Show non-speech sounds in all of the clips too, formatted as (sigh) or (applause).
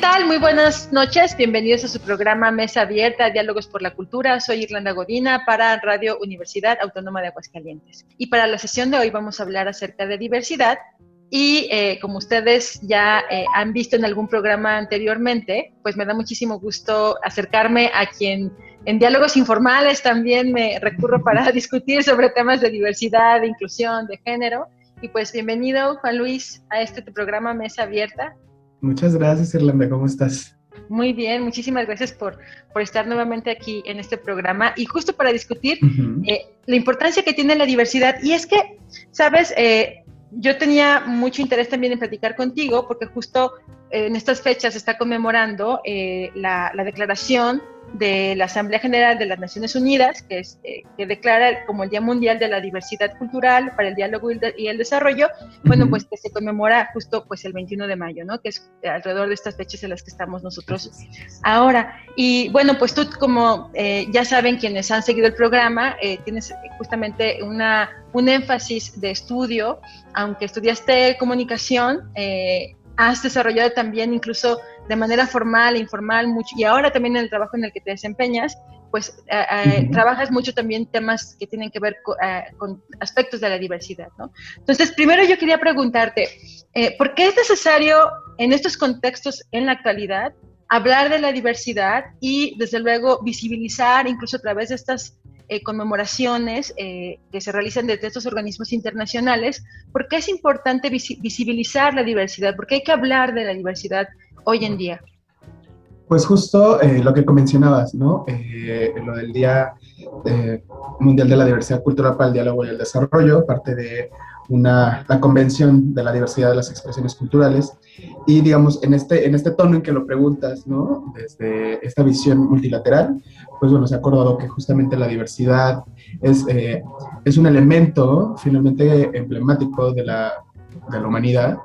Tal? Muy buenas noches. Bienvenidos a su programa Mesa Abierta, Diálogos por la Cultura. Soy Irlanda Godina para Radio Universidad Autónoma de Aguascalientes. Y para la sesión de hoy vamos a hablar acerca de diversidad. Y eh, como ustedes ya eh, han visto en algún programa anteriormente, pues me da muchísimo gusto acercarme a quien en diálogos informales también me recurro para (laughs) discutir sobre temas de diversidad, de inclusión, de género. Y pues bienvenido, Juan Luis, a este programa Mesa Abierta. Muchas gracias, Irlanda. ¿Cómo estás? Muy bien, muchísimas gracias por, por estar nuevamente aquí en este programa y justo para discutir eh, la importancia que tiene la diversidad. Y es que, sabes, Eh, yo tenía mucho interés también en platicar contigo porque justo eh, en estas fechas se está conmemorando eh, la, la declaración de la Asamblea General de las Naciones Unidas, que, es, eh, que declara como el Día Mundial de la Diversidad Cultural para el Diálogo y el, de- y el Desarrollo, bueno, pues que se conmemora justo pues el 21 de mayo, ¿no? Que es alrededor de estas fechas en las que estamos nosotros ahora. Y bueno, pues tú como eh, ya saben quienes han seguido el programa, eh, tienes justamente una, un énfasis de estudio, aunque estudiaste comunicación, eh, has desarrollado también incluso de manera formal e informal mucho, y ahora también en el trabajo en el que te desempeñas, pues eh, eh, trabajas mucho también temas que tienen que ver co- eh, con aspectos de la diversidad, ¿no? Entonces, primero yo quería preguntarte, eh, ¿por qué es necesario en estos contextos en la actualidad hablar de la diversidad y, desde luego, visibilizar, incluso a través de estas eh, conmemoraciones eh, que se realizan desde estos organismos internacionales, ¿por qué es importante visi- visibilizar la diversidad? ¿Por qué hay que hablar de la diversidad hoy en día? Pues justo eh, lo que mencionabas, ¿no? Eh, lo del Día eh, Mundial de la Diversidad Cultural para el Diálogo y el Desarrollo, parte de una, la Convención de la Diversidad de las Expresiones Culturales. Y digamos, en este, en este tono en que lo preguntas, ¿no? Desde esta visión multilateral, pues bueno, se ha acordado que justamente la diversidad es, eh, es un elemento finalmente emblemático de la, de la humanidad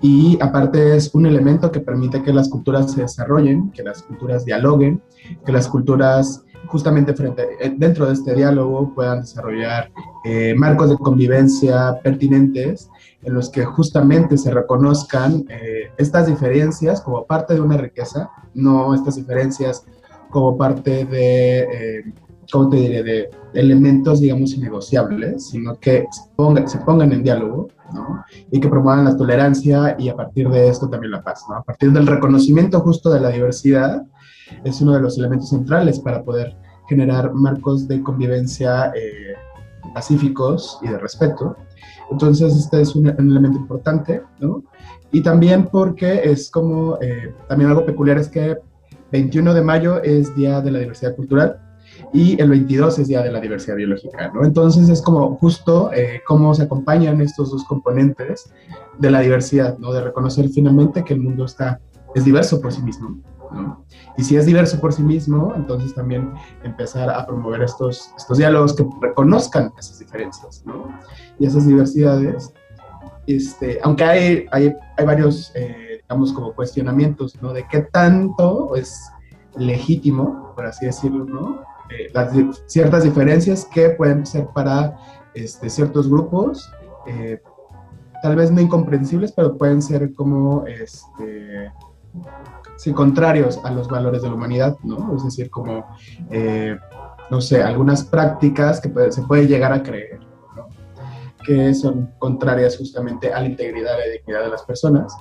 y aparte es un elemento que permite que las culturas se desarrollen, que las culturas dialoguen, que las culturas justamente frente, eh, dentro de este diálogo puedan desarrollar eh, marcos de convivencia pertinentes en los que justamente se reconozcan eh, estas diferencias como parte de una riqueza, no estas diferencias como parte de, eh, ¿cómo te diré?, de elementos, digamos, innegociables, sino que se pongan, se pongan en diálogo, ¿no? y que promuevan la tolerancia y a partir de esto también la paz. ¿no? A partir del reconocimiento justo de la diversidad es uno de los elementos centrales para poder generar marcos de convivencia eh, pacíficos y de respeto. Entonces, este es un, un elemento importante, ¿no? Y también porque es como, eh, también algo peculiar es que 21 de mayo es Día de la Diversidad Cultural y el 22 es Día de la Diversidad Biológica, ¿no? Entonces es como justo eh, cómo se acompañan estos dos componentes de la diversidad, ¿no? De reconocer finalmente que el mundo está, es diverso por sí mismo, ¿no? Y si es diverso por sí mismo, entonces también empezar a promover estos, estos diálogos que reconozcan esas diferencias, ¿no? Y esas diversidades, este, aunque hay, hay, hay varios, eh, digamos, como cuestionamientos, ¿no? De qué tanto es legítimo, por así decirlo, ¿no? Eh, ciertas diferencias que pueden ser para este, ciertos grupos, eh, tal vez no incomprensibles, pero pueden ser como, este, sí, contrarios a los valores de la humanidad, ¿no? Es decir, como, eh, no sé, algunas prácticas que puede- se puede llegar a creer, ¿no? que son contrarias justamente a la integridad y la dignidad de las personas.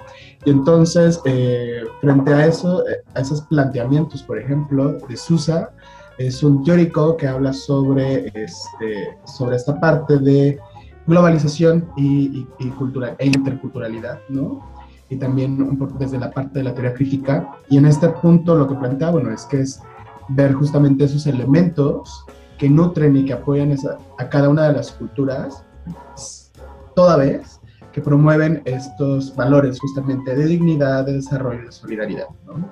Y entonces, eh, frente a eso, eh, a esos planteamientos, por ejemplo, de Sousa, es un teórico que habla sobre, este, sobre esta parte de globalización y, y- y cultura, e interculturalidad, ¿no? Y también un poco desde la parte de la teoría crítica. Y en este punto lo que plantea, bueno, es que es ver justamente esos elementos que nutren y que apoyan esa- a cada una de las culturas, toda vez que promueven estos valores justamente de dignidad, de desarrollo y de solidaridad, ¿no?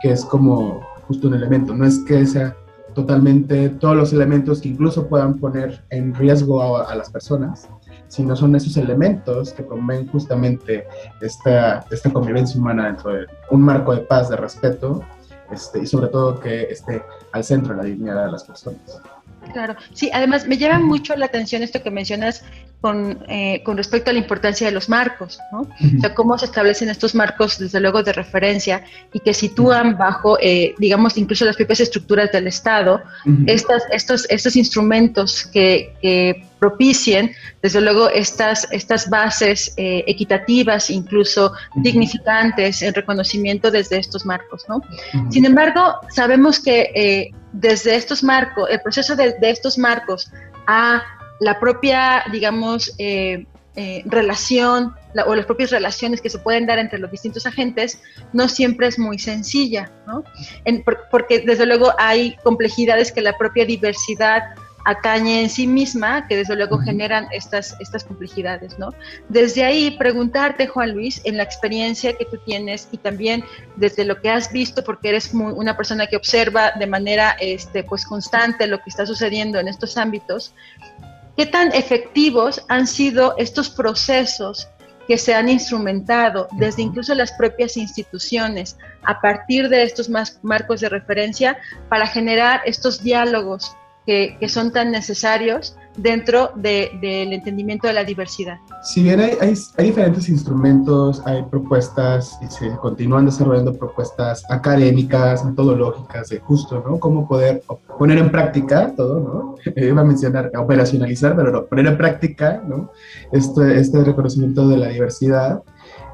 Que es como justo un elemento, no es que sea totalmente todos los elementos que incluso puedan poner en riesgo a, las personas, sino son esos elementos que promueven justamente esta, esta convivencia humana dentro de un marco de paz, de respeto, este, y sobre todo que esté al centro de la dignidad de las personas. Claro, sí, además me llama mucho la atención esto que mencionas con, eh, con respecto a la importancia de los marcos, ¿no? O sea, cómo se establecen estos marcos, desde luego, de referencia y que sitúan bajo, eh, digamos, incluso las propias estructuras del Estado, estas, estos, estos instrumentos que, que, propicien, desde luego, estas, estas bases eh, equitativas, incluso dignificantes, en reconocimiento desde estos marcos, ¿no? Sin embargo, sabemos que desde estos marcos, el proceso de, estos marcos a la propia, digamos, eh, eh, relación o las propias relaciones que se pueden dar entre los distintos agentes no siempre es muy sencilla, ¿no? porque desde luego hay complejidades que la propia diversidad atañe en sí misma, que desde luego generan estas, estas complejidades, ¿no? Desde ahí, preguntarte, Juan Luis, en la experiencia que tú tienes y también desde lo que has visto, porque eres una persona que observa de manera este, pues, constante lo que está sucediendo en estos ámbitos, ¿qué tan efectivos han sido estos procesos que se han instrumentado desde incluso las propias instituciones a partir de estos marcos de referencia para generar estos diálogos que, son tan necesarios dentro del entendimiento de la diversidad. Si bien hay, hay, diferentes instrumentos, hay propuestas y se continúan desarrollando propuestas académicas, metodológicas, de justo, ¿no? Cómo poder poner en práctica todo, ¿no? Iba a mencionar operacionalizar, pero no, poner en práctica, ¿no? Este, este reconocimiento de la diversidad.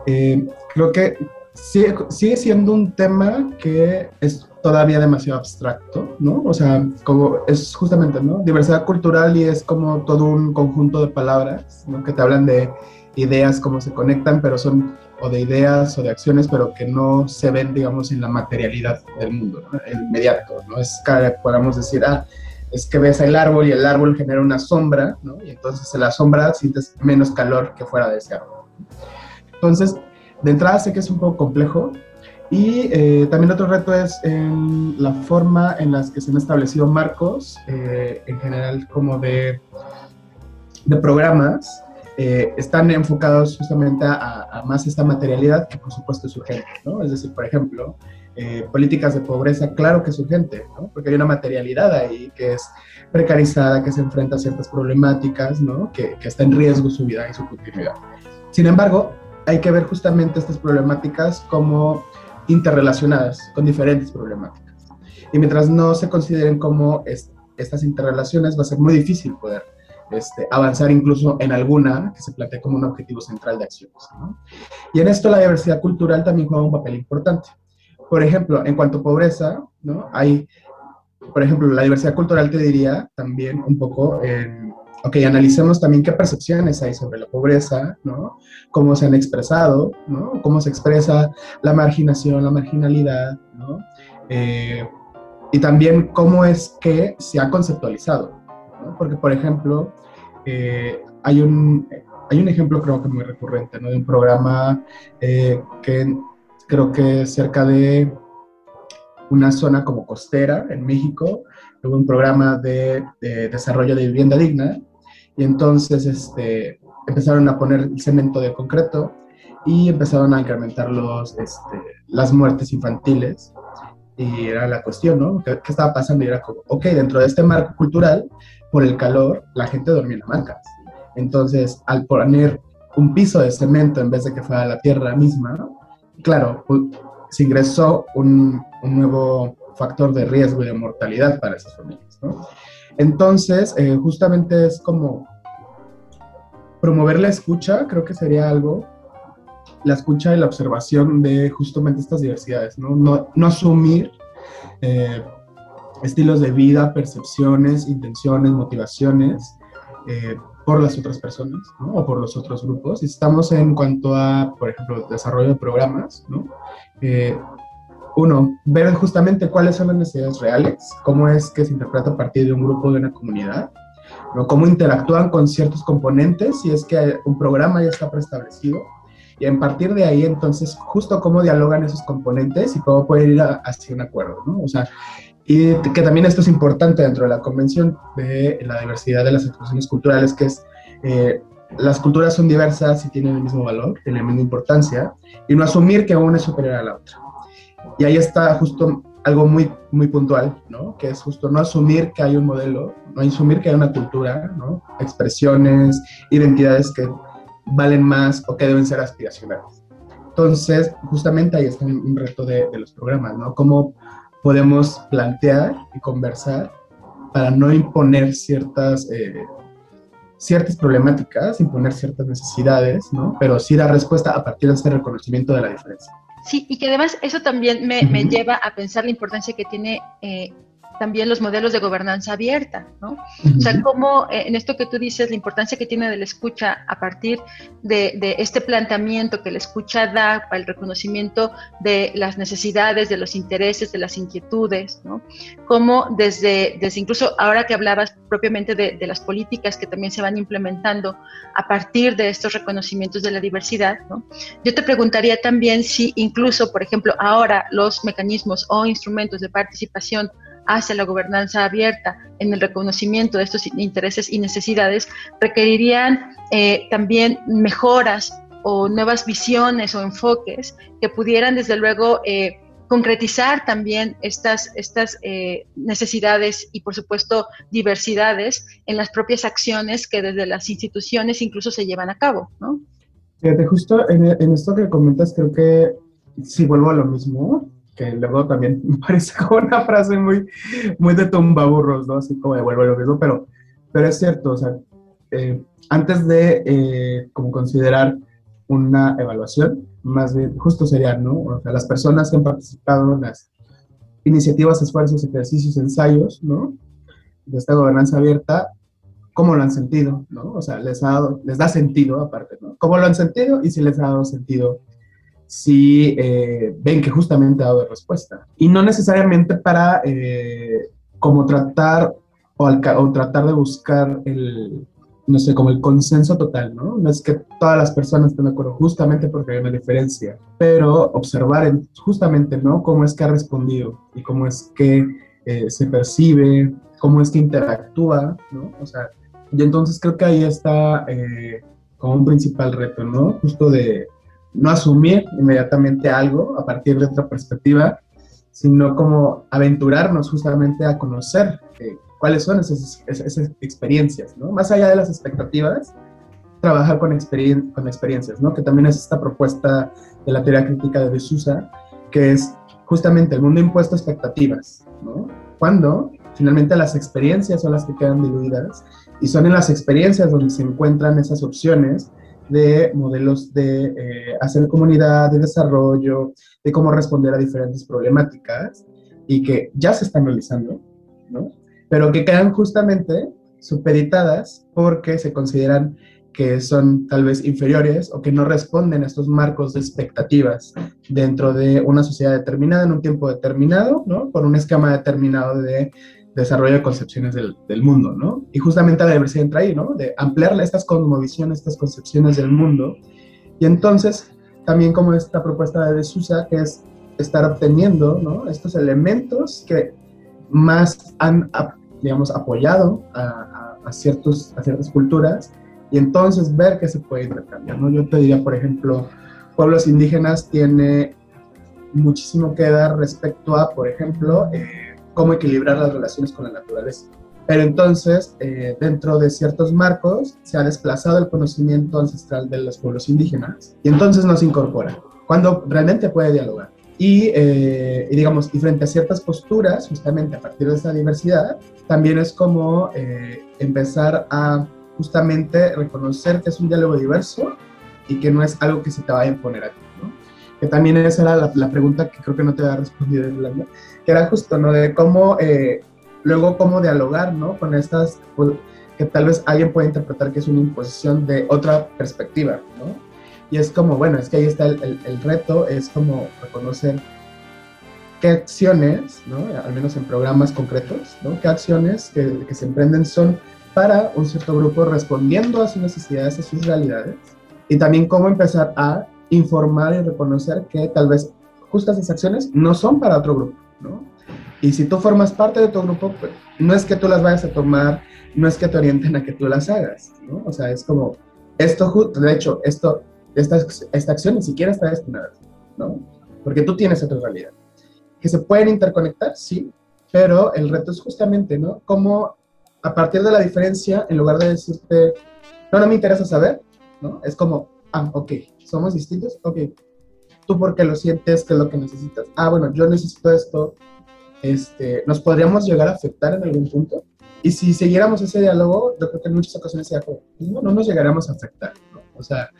Eh, creo que sigue, sigue siendo un tema que es todavía demasiado abstracto, ¿no? O sea, como es justamente, ¿no? Diversidad cultural y es como todo un conjunto de palabras, ¿no? Que te hablan de ideas, cómo se conectan, pero son o de ideas o de acciones, pero que no se ven, digamos, en la materialidad del mundo, ¿no? el inmediato, ¿no? Es que podamos decir, ah, es que ves el árbol y el árbol genera una sombra, ¿no? Y entonces en la sombra sientes menos calor que fuera de ese árbol. Entonces, de entrada sé que es un poco complejo, y eh, también otro reto es en la forma en las que se han establecido marcos, eh, en general como de, de programas, eh, están enfocados justamente a, más esta materialidad que por supuesto es urgente, ¿no? Es decir, por ejemplo, políticas de pobreza, claro que es urgente, ¿no? Porque hay una materialidad ahí que es precarizada, que se enfrenta a ciertas problemáticas, ¿no? Que, que está en riesgo su vida y su continuidad. Sin embargo, hay que ver justamente estas problemáticas como interrelacionadas con diferentes problemáticas. Y mientras no se consideren como estas interrelaciones, va a ser muy difícil poder este, avanzar incluso en alguna que se plantee como un objetivo central de acciones. Y en esto la diversidad cultural también juega un papel importante. Por ejemplo, en cuanto a pobreza, ¿no? hay, por ejemplo, la diversidad cultural te diría también un poco en ok, analicemos también qué percepciones hay sobre la pobreza, ¿no? Cómo se han expresado, ¿no? Cómo se expresa la marginación, la marginalidad, ¿no? Eh, y también cómo es que se ha conceptualizado, ¿no? Porque, por ejemplo, eh, hay, un, hay un ejemplo creo que muy recurrente, ¿no? De un programa eh, que creo que cerca de una zona como costera en México, hubo un programa de, de, desarrollo de vivienda digna y entonces este, empezaron a poner cemento de concreto y empezaron a incrementar los, este, las muertes infantiles. Y era la cuestión, ¿no? ¿Qué, estaba pasando? Y era como, ok, dentro de este marco cultural, por el calor, la gente dormía en hamacas. Entonces, al poner un piso de cemento en vez de que fuera la tierra misma, claro, se ingresó un, un nuevo factor de riesgo y de mortalidad para esas familias, ¿no? Entonces, eh, justamente es como promover la escucha, creo que sería algo, la escucha y la observación de justamente estas diversidades, no, no, asumir eh, estilos de vida, percepciones, intenciones, motivaciones eh, por las otras personas o por los otros grupos. Y estamos en cuanto a, por ejemplo, desarrollo de programas, ¿no? Uno, ver justamente cuáles son las necesidades reales, cómo es que se interpreta a partir de un grupo, de una comunidad, ¿no? cómo interactúan con ciertos componentes, si es que un programa ya está preestablecido, Y a partir de ahí, entonces, justo cómo dialogan esos componentes y cómo pueden ir hacia un acuerdo, ¿no? O sea, y que también esto es importante dentro de la Convención de la diversidad de las expresiones culturales, que es eh, las culturas son diversas y tienen el mismo valor, tienen la misma importancia, y no asumir que una es superior a la otra. Y ahí está justo algo muy, muy puntual, ¿no? Que es justo no asumir que hay un modelo, no asumir que hay una cultura, ¿no? Expresiones, identidades que valen más o que deben ser aspiracionales. Entonces, justamente ahí está un reto de, de los programas, ¿no? Cómo podemos plantear y conversar para no imponer ciertas eh, ciertas problemáticas, imponer ciertas necesidades, ¿no? Pero sí dar respuesta a partir de ese reconocimiento de la diferencia. Sí, y que además eso también me, me lleva a pensar la importancia que tiene eh, también los modelos de gobernanza abierta, ¿no? O sea, cómo eh, en esto que tú dices, la importancia que tiene de la escucha a partir de, este planteamiento que la escucha da para el reconocimiento de las necesidades, de los intereses, de las inquietudes, ¿no? Cómo desde, desde incluso ahora que hablabas propiamente de, de las políticas que también se van implementando a partir de estos reconocimientos de la diversidad, ¿no? Yo te preguntaría también si incluso, por ejemplo, ahora los mecanismos o instrumentos de participación hacia la gobernanza abierta en el reconocimiento de estos intereses y necesidades requerirían eh, también mejoras o nuevas visiones o enfoques que pudieran desde luego eh, concretizar también estas, estas eh, necesidades y por supuesto diversidades en las propias acciones que desde las instituciones incluso se llevan a cabo, ¿no? Fíjate, justo en, en esto que comentas creo que si vuelvo a lo mismo, que luego también (laughs) parece como una frase muy, muy de tumbaburros, ¿no? Así como de vuelvo a lo mismo, pero, pero es cierto, o sea, eh, antes de eh, como considerar una evaluación, más bien justo sería, ¿no? O sea, las personas que han participado en las iniciativas, esfuerzos, ejercicios, ensayos, ¿no? De esta gobernanza abierta, ¿cómo lo han sentido, ¿no? O sea, les, ha dado, les da sentido aparte, ¿no? ¿Cómo lo han sentido y si les ha dado sentido si eh, ven que justamente ha dado respuesta. Y no necesariamente para eh, como tratar o, tratar de buscar el, no sé, como el consenso total, ¿no? No es que todas las personas estén de acuerdo justamente porque hay una diferencia, pero observar justamente, ¿no? Cómo es que ha respondido y cómo es que eh, se percibe, cómo es que interactúa, ¿no? O sea, y entonces creo que ahí está como un principal reto, ¿no? Justo de no asumir inmediatamente algo a partir de otra perspectiva, sino como aventurarnos justamente a conocer eh, cuáles son esas, experiencias, ¿no? Más allá de las expectativas, trabajar con, experiencias, ¿no? Que también es esta propuesta de la teoría crítica de Sousa, que es justamente el mundo impuesto a expectativas, ¿no? Cuando finalmente las experiencias son las que quedan diluidas y son en las experiencias donde se encuentran esas opciones de modelos de eh, hacer comunidad, de desarrollo, de cómo responder a diferentes problemáticas y que ya se están realizando, ¿no? Pero que quedan justamente supeditadas porque se consideran que son tal vez inferiores o que no responden a estos marcos de expectativas dentro de una sociedad determinada en un tiempo determinado, ¿no? Por un esquema determinado de desarrollo de concepciones del, mundo, ¿no? Y justamente la diversidad entra ahí, ¿no? De ampliar estas cosmovisiones, estas concepciones del mundo. Y entonces, también como esta propuesta de Sousa, que es estar obteniendo, ¿no? Estos elementos que más han, digamos, apoyado a, a, a ciertas culturas y entonces ver qué se puede intercambiar, ¿no? Yo te diría, por ejemplo, pueblos indígenas tiene muchísimo que dar respecto a, por ejemplo, eh, cómo equilibrar las relaciones con la naturaleza. Pero entonces, eh, dentro de ciertos marcos, se ha desplazado el conocimiento ancestral de los pueblos indígenas y entonces no se incorpora, cuando realmente puede dialogar. Y, eh, y, digamos, y frente a ciertas posturas, justamente a partir de esa diversidad, también es como eh, empezar a justamente reconocer que es un diálogo diverso y que no es algo que se te vaya a imponer a ti. Que también esa era la, pregunta que creo que no te había respondido, Irlanda, que era justo, ¿no? De cómo, eh, luego cómo dialogar, ¿no? Con estas, pues, que tal vez alguien puede interpretar que es una imposición de otra perspectiva, ¿no? Y es como, bueno, es que ahí está el, el, reto, es como reconocer qué acciones, ¿no? Al menos en programas concretos, ¿no? ¿Qué acciones que, que se emprenden son para un cierto grupo respondiendo a sus necesidades, a sus realidades? Y también cómo empezar a informar y reconocer que tal vez justas esas acciones no son para otro grupo, ¿no? Y si tú formas parte de tu grupo, pues, no es que tú las vayas a tomar, no es que te orienten a que tú las hagas, ¿no? O sea, es como, esto, de hecho, esto, esta, esta acción ni siquiera está destinada, ¿no? Porque tú tienes otra realidad. Que se pueden interconectar, sí, pero el reto es justamente, ¿no? Cómo a partir de la diferencia, en lugar de decirte, no, no me interesa saber, ¿no? Es como, ah, ok, somos distintos, ok, tú porque lo sientes, qué es lo que necesitas. Ah, bueno, yo necesito esto, este, nos podríamos llegar a afectar en algún punto. Y si siguiéramos ese diálogo, yo creo que en muchas ocasiones sería como, no, no nos llegaríamos a afectar, ¿no? O sea,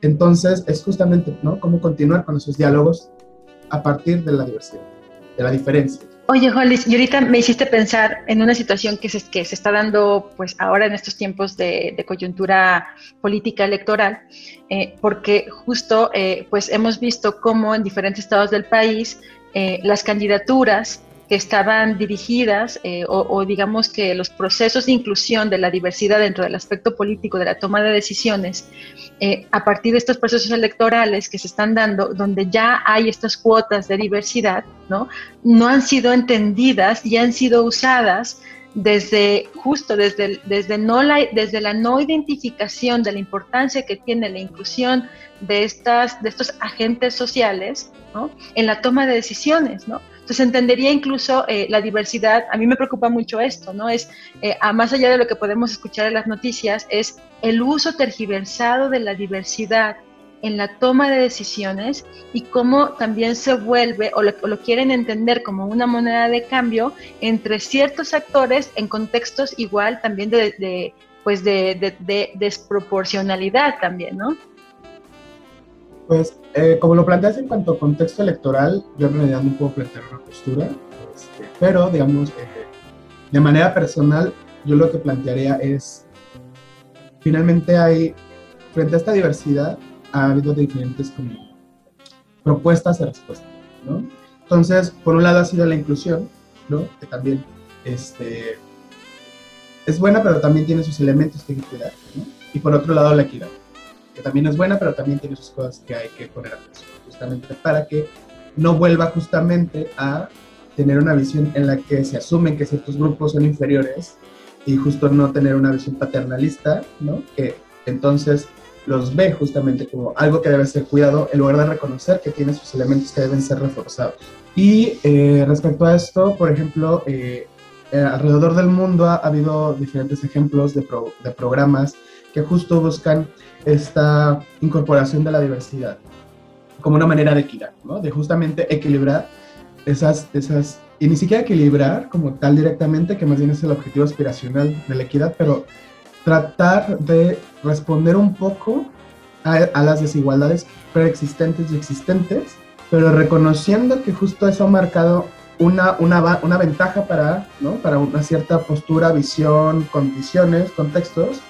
entonces es justamente, ¿no? Cómo continuar con esos diálogos a partir de la diversidad, de la diferencia. Oye, Hollis, y ahorita me hiciste pensar en una situación que se, que se está dando pues ahora en estos tiempos de, coyuntura política electoral, eh, porque justo eh, pues hemos visto cómo en diferentes estados del país eh, las candidaturas que estaban dirigidas eh, o, digamos que los procesos de inclusión de la diversidad dentro del aspecto político de la toma de decisiones, eh, a partir de estos procesos electorales que se están dando, donde ya hay estas cuotas de diversidad, ¿no? no han sido entendidas y han sido usadas desde justo desde, desde, la, desde la no identificación de la importancia que tiene la inclusión de, estas, de estos agentes sociales ¿no? en la toma de decisiones, ¿no? Entonces entendería incluso eh, la diversidad, a mí me preocupa mucho esto, ¿no? Es, eh, a más allá de lo que podemos escuchar en las noticias, es el uso tergiversado de la diversidad en la toma de decisiones y cómo también se vuelve o lo, lo, quieren entender como una moneda de cambio entre ciertos actores en contextos igual también de, de pues de, de, de, desproporcionalidad también, ¿no? Pues, eh, como lo planteas en cuanto a contexto electoral, yo en realidad no puedo plantear una postura, este, pero, digamos, eh, de manera personal, yo lo que plantearía es, finalmente hay, frente a esta diversidad, ha habido diferentes propuestas de respuesta. Entonces, por un lado ha sido la inclusión. Que también, este, es buena, pero también tiene sus elementos que hay que cuidar, ¿no? Y por otro lado, la equidad que también es buena, pero también tiene sus cosas que hay que poner atención, justamente para que no vuelva justamente a tener una visión en la que se asumen que ciertos grupos son inferiores y justo no tener una visión paternalista, ¿no? Que entonces los ve justamente como algo que debe ser cuidado en lugar de reconocer que tiene sus elementos que deben ser reforzados. Y eh, respecto a esto, por ejemplo, eh, eh, alrededor del mundo ha, habido diferentes ejemplos de, de programas que justo buscan esta incorporación de la diversidad como una manera de equilibrar, ¿no? de justamente equilibrar esas, esas, y ni siquiera equilibrar como tal directamente, que más bien es el objetivo aspiracional de la equidad, pero tratar de responder un poco a, a las desigualdades preexistentes y existentes, pero reconociendo que justo eso ha marcado una, una, una ventaja para, ¿no? para una cierta postura, visión, condiciones, contextos,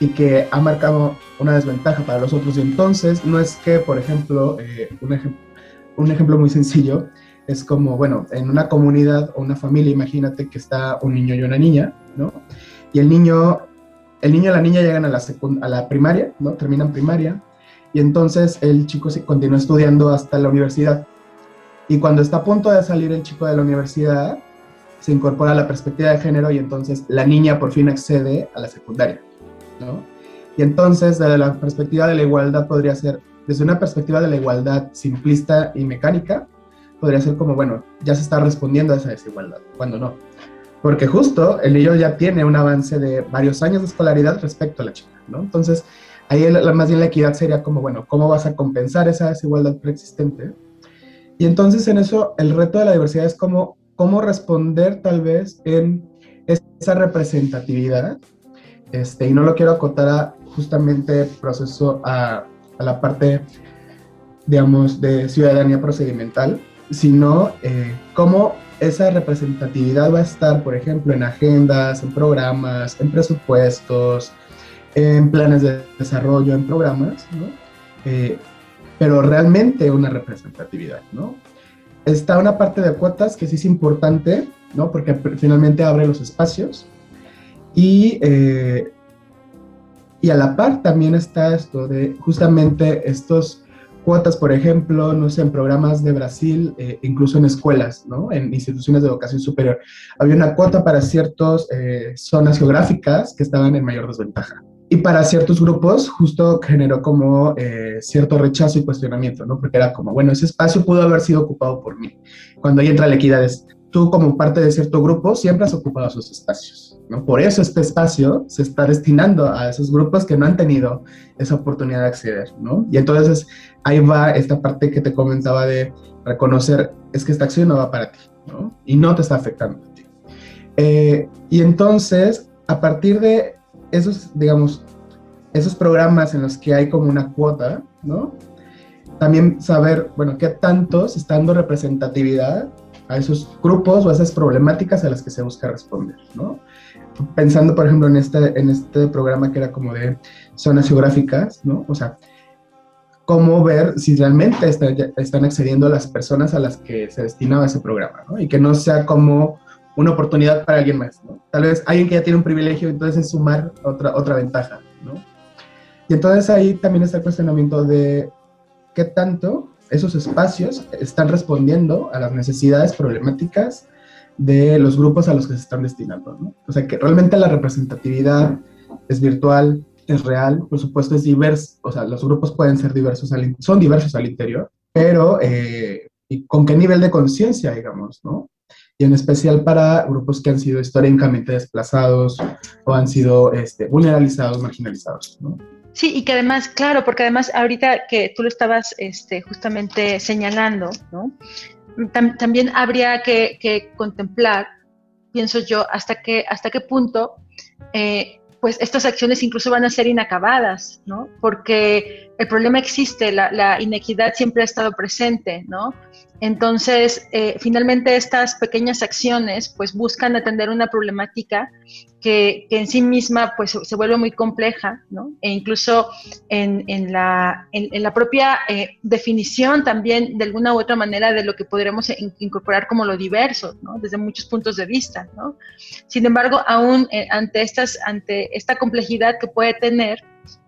y que ha marcado una desventaja para los otros. Y entonces, no es que, por ejemplo, eh, un, ejemplo un ejemplo muy sencillo, es como, bueno, en una comunidad o una familia, imagínate que está un niño y una niña, ¿no? Y el niño, el niño y la niña llegan a la, a la primaria, ¿no? Terminan primaria, y entonces el chico se continúa estudiando hasta la universidad. Y cuando está a punto de salir el chico de la universidad, se incorpora la perspectiva de género y entonces la niña por fin accede a la secundaria. Y entonces, desde la perspectiva de la igualdad, podría ser, desde una perspectiva de la igualdad simplista y mecánica, podría ser como, bueno, ya se está respondiendo a esa desigualdad, cuando no. Porque justo el niño ya tiene un avance de varios años de escolaridad respecto a la chica, ¿no? Entonces, ahí más bien la equidad sería como, bueno, ¿cómo vas a compensar esa desigualdad preexistente? Y entonces en eso el reto de la diversidad es como, cómo responder tal vez en esa representatividad este, y no lo quiero acotar a justamente proceso a, la parte, digamos, de ciudadanía procedimental, sino eh, cómo esa representatividad va a estar, por ejemplo, en agendas, en programas, en presupuestos, en planes de desarrollo, en programas, ¿no? Eh, pero realmente una representatividad, ¿no? Está una parte de cuotas que sí es importante, ¿no? Porque finalmente abre los espacios, y, y a la par también está esto de justamente estos cuotas, por ejemplo, no sé, en programas de Brasil, eh, incluso en escuelas, ¿no? En instituciones de educación superior. Había una cuota para ciertas eh, zonas geográficas que estaban en mayor desventaja. Y para ciertos grupos justo generó como eh, cierto rechazo y cuestionamiento, ¿no? Porque era como, bueno, ese espacio pudo haber sido ocupado por mí. Cuando ahí entra la equidad es, tú como parte de cierto grupo siempre has ocupado esos espacios. ¿no? Por eso este espacio se está destinando a esos grupos que no han tenido esa oportunidad de acceder. ¿no? Y entonces ahí va esta parte que te comentaba de reconocer, es que esta acción no va para ti ¿no? y no te está afectando a ti. Eh, y entonces, a partir de esos, digamos, esos programas en los que hay como una cuota, ¿no? También saber, bueno, qué tanto se dando representatividad a esos grupos o a esas problemáticas a las que se busca responder, ¿no? Pensando, por ejemplo, en este, en este programa que era como de zonas geográficas, ¿no? O sea, cómo ver si realmente están accediendo las personas a las que se destinaba ese programa, ¿no? Y que no sea como una oportunidad para alguien más, ¿no? Tal vez alguien que ya tiene un privilegio, entonces es sumar otra, otra ventaja, ¿no? Y entonces ahí también está el cuestionamiento de qué tanto esos espacios están respondiendo a las necesidades problemáticas de los grupos a los que se están destinando. ¿no? O sea, que realmente la representatividad es virtual, es real, por supuesto es diverso, o sea, los grupos pueden ser diversos, son diversos al interior, pero eh, ¿y con qué nivel de conciencia, digamos, ¿no? Y en especial para grupos que han sido históricamente desplazados o han sido este, vulnerabilizados, marginalizados, ¿no? Sí, y que además, claro, porque además ahorita que tú lo estabas este, justamente señalando, también habría que, contemplar, pienso yo, hasta qué, hasta qué punto eh, pues estas acciones incluso van a ser inacabadas, ¿no? Porque el problema existe, la, la inequidad siempre ha estado presente, ¿no? Entonces, eh, finalmente estas pequeñas acciones pues buscan atender una problemática que, en sí misma pues se vuelve muy compleja, ¿no? E incluso en, la, en, la, propia eh, definición también de alguna u otra manera de lo que podremos incorporar como lo diverso, ¿no? Desde muchos puntos de vista, ¿no? Sin embargo, aún eh, ante, estas, ante esta complejidad que puede tener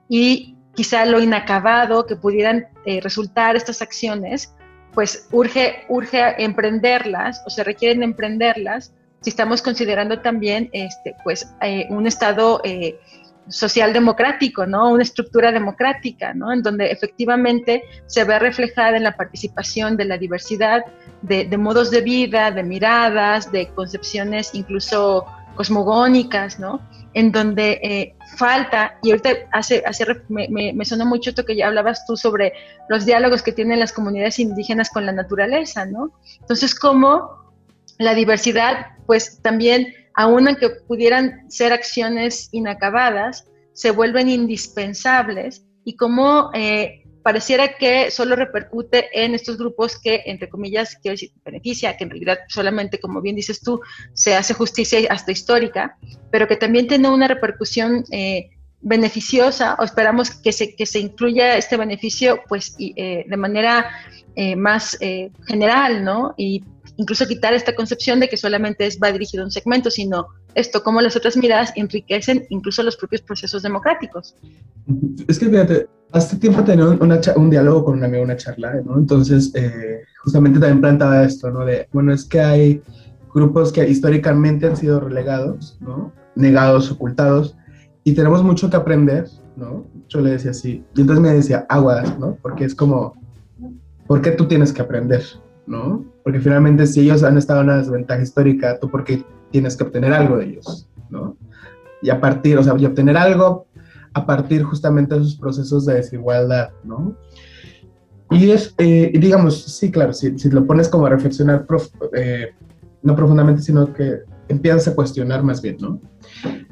y quizá lo inacabado que pudieran resultar estas acciones, pues urge, urge emprenderlas o se requieren emprenderlas si estamos considerando también este, pues, eh, un Estado eh, social democrático, ¿no? Una estructura democrática, ¿no? En donde efectivamente se ve reflejada en la participación de la diversidad de, de modos de vida, de miradas, de concepciones incluso cosmogónicas, ¿no? En donde eh, falta, y ahorita hace, hace me, me, sonó mucho esto que ya hablabas tú sobre los diálogos que tienen las comunidades indígenas con la naturaleza, ¿no? Entonces, cómo la diversidad, pues también, aun aunque pudieran ser acciones inacabadas, se vuelven indispensables y cómo eh, pareciera que solo repercute en estos grupos que, entre comillas, quiero decir, beneficia, que en realidad solamente, como bien dices tú, se hace justicia hasta histórica, pero que también tiene una repercusión eh, beneficiosa, o esperamos que se, que se incluya este beneficio, pues, eh, de manera eh, más general, ¿no? Y incluso quitar esta concepción de que solamente es, va dirigido a un segmento, sino esto, como las otras miradas enriquecen incluso los propios procesos democráticos. Es que fíjate, hace tiempo tenía un diálogo con un amigo, una charla, ¿no? Entonces, eh, justamente también planteaba esto, ¿no? De, bueno, es que hay grupos que históricamente han sido relegados, ¿no? Negados, ocultados, y tenemos mucho que aprender, ¿no? Yo le decía así, y entonces me decía, aguas, ¿no? Porque es como, ¿por qué tú tienes que aprender, ¿no? Porque finalmente si ellos han estado en una desventaja histórica, tú por qué tienes que obtener algo de ellos, ¿no? Y a partir, o sea, y obtener algo a partir justamente de esos procesos de desigualdad, ¿no? Y es, eh, digamos, sí, claro, si, si, lo pones como a reflexionar, eh, no profundamente, sino que empiezas a cuestionar más bien, ¿no?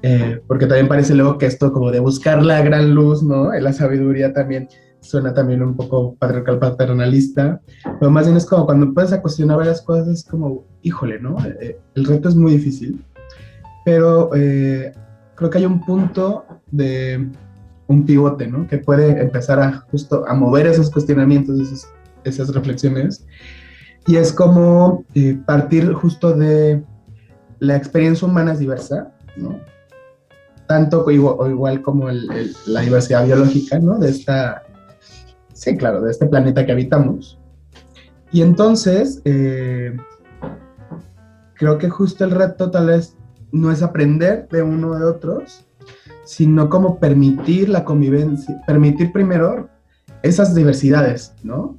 Eh, porque también parece luego que esto como de buscar la gran luz, ¿no? La sabiduría también suena también un poco patriarcal paternalista, pero más bien es como cuando empiezas a cuestionar varias cosas, es como, híjole, ¿no? el reto es muy difícil, pero creo que hay un punto de un pivote, ¿no? Que puede empezar a justo a mover esos cuestionamientos, esas reflexiones. Y es como eh, partir justo de la experiencia humana es diversa, ¿no? Tanto o igual, como la diversidad biológica, ¿no? De esta sí, claro, de este planeta que habitamos. Y entonces, eh, creo que justo el reto tal vez no es aprender de uno de otros, sino como permitir la convivencia, permitir primero esas diversidades, ¿no?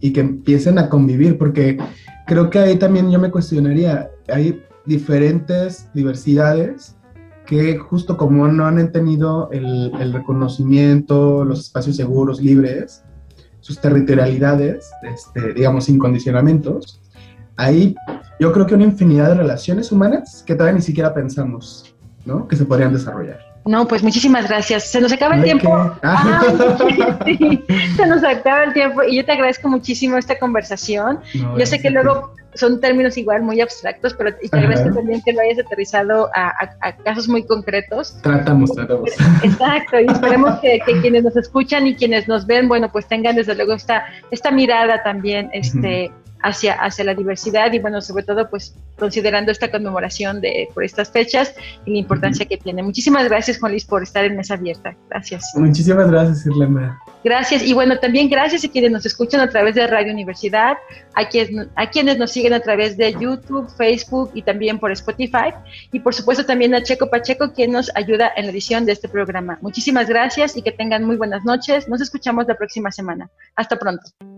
Y que empiecen a convivir, porque creo que ahí también yo me cuestionaría, hay diferentes diversidades que justo como no han tenido el, reconocimiento, los espacios seguros, libres, sus territorialidades, este, digamos, sin condicionamientos, ahí yo creo que una infinidad de relaciones humanas que todavía ni siquiera pensamos, ¿no? Que se podrían desarrollar. No, pues muchísimas gracias. Se nos acaba el tiempo. Ah. (laughs) se nos acaba el tiempo y yo te agradezco muchísimo esta conversación. yo sé que luego son términos igual muy abstractos, pero te agradezco también que lo hayas aterrizado a, casos muy concretos. Tratamos, tratamos. Exacto, y esperemos que, (laughs) quienes nos escuchan y quienes nos ven, bueno, pues tengan desde luego esta, esta mirada también, este hacia, hacia la diversidad y bueno, sobre todo pues considerando esta conmemoración de, por estas fechas y la importancia que tiene. Muchísimas gracias Juan Luis por estar en Mesa Abierta. Gracias. Muchísimas gracias Irlanda. Gracias y bueno, también gracias a quienes nos escuchan a través de Radio Universidad, a quienes, a quienes nos siguen a través de YouTube, Facebook y también por Spotify y por supuesto también a Checo Pacheco quien nos ayuda en la edición de este programa. Muchísimas gracias y que tengan muy buenas noches. Nos escuchamos la próxima semana. Hasta pronto.